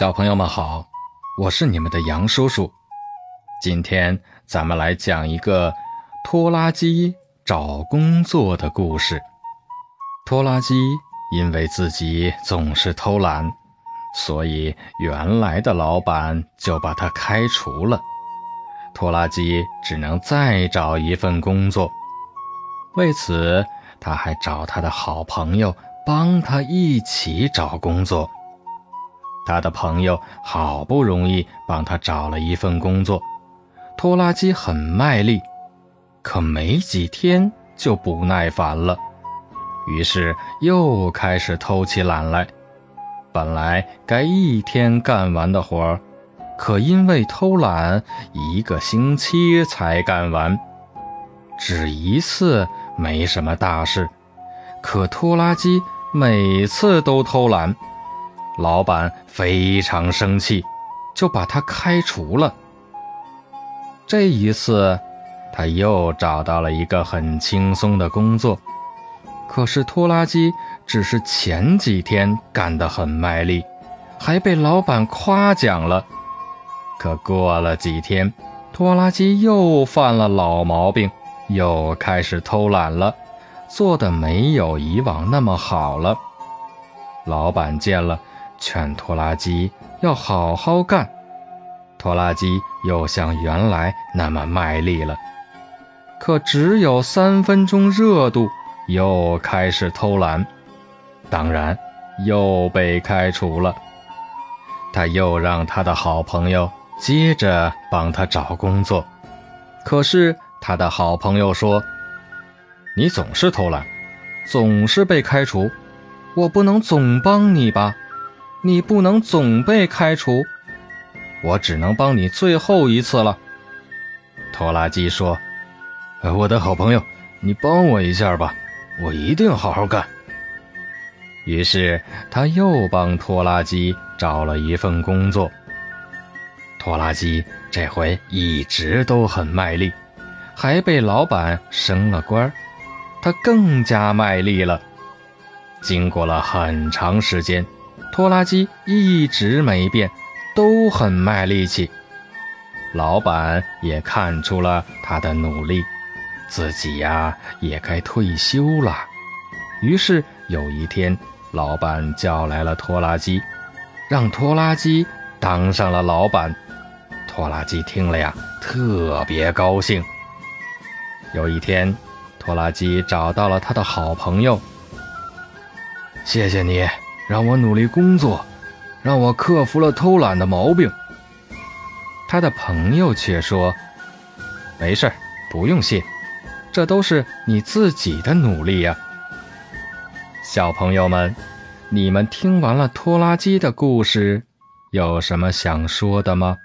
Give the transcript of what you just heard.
小朋友们好，我是你们的杨叔叔。今天咱们来讲一个拖拉机找工作的故事。拖拉机因为自己总是偷懒，所以原来的老板就把他开除了。拖拉机只能再找一份工作。为此，他还找他的好朋友帮他一起找工作。他的朋友好不容易帮他找了一份工作，拖拉机很卖力，可没几天就不耐烦了，于是又开始偷起懒来。本来该一天干完的活儿，可因为偷懒，一个星期才干完。只一次没什么大事，可拖拉机每次都偷懒。老板非常生气，就把他开除了。这一次，他又找到了一个很轻松的工作。可是拖拉机只是前几天干得很卖力，还被老板夸奖了。可过了几天，拖拉机又犯了老毛病，又开始偷懒了，做的没有以往那么好了。老板见了。劝拖拉机要好好干，拖拉机又像原来那么卖力了，可只有三分钟热度，又开始偷懒，当然又被开除了。他又让他的好朋友接着帮他找工作，可是他的好朋友说：“你总是偷懒，总是被开除，我不能总帮你吧？”你不能总被开除，我只能帮你最后一次了。拖拉机说：“我的好朋友，你帮我一下吧，我一定好好干。”于是他又帮拖拉机找了一份工作。拖拉机这回一直都很卖力，还被老板升了官他更加卖力了。经过了很长时间。拖拉机一直没变，都很卖力气。老板也看出了他的努力，自己呀也该退休了。于是有一天，老板叫来了拖拉机，让拖拉机当上了老板。拖拉机听了呀，特别高兴。有一天，拖拉机找到了他的好朋友，谢谢你。让我努力工作，让我克服了偷懒的毛病。他的朋友却说：“没事不用谢，这都是你自己的努力呀。”小朋友们，你们听完了拖拉机的故事，有什么想说的吗？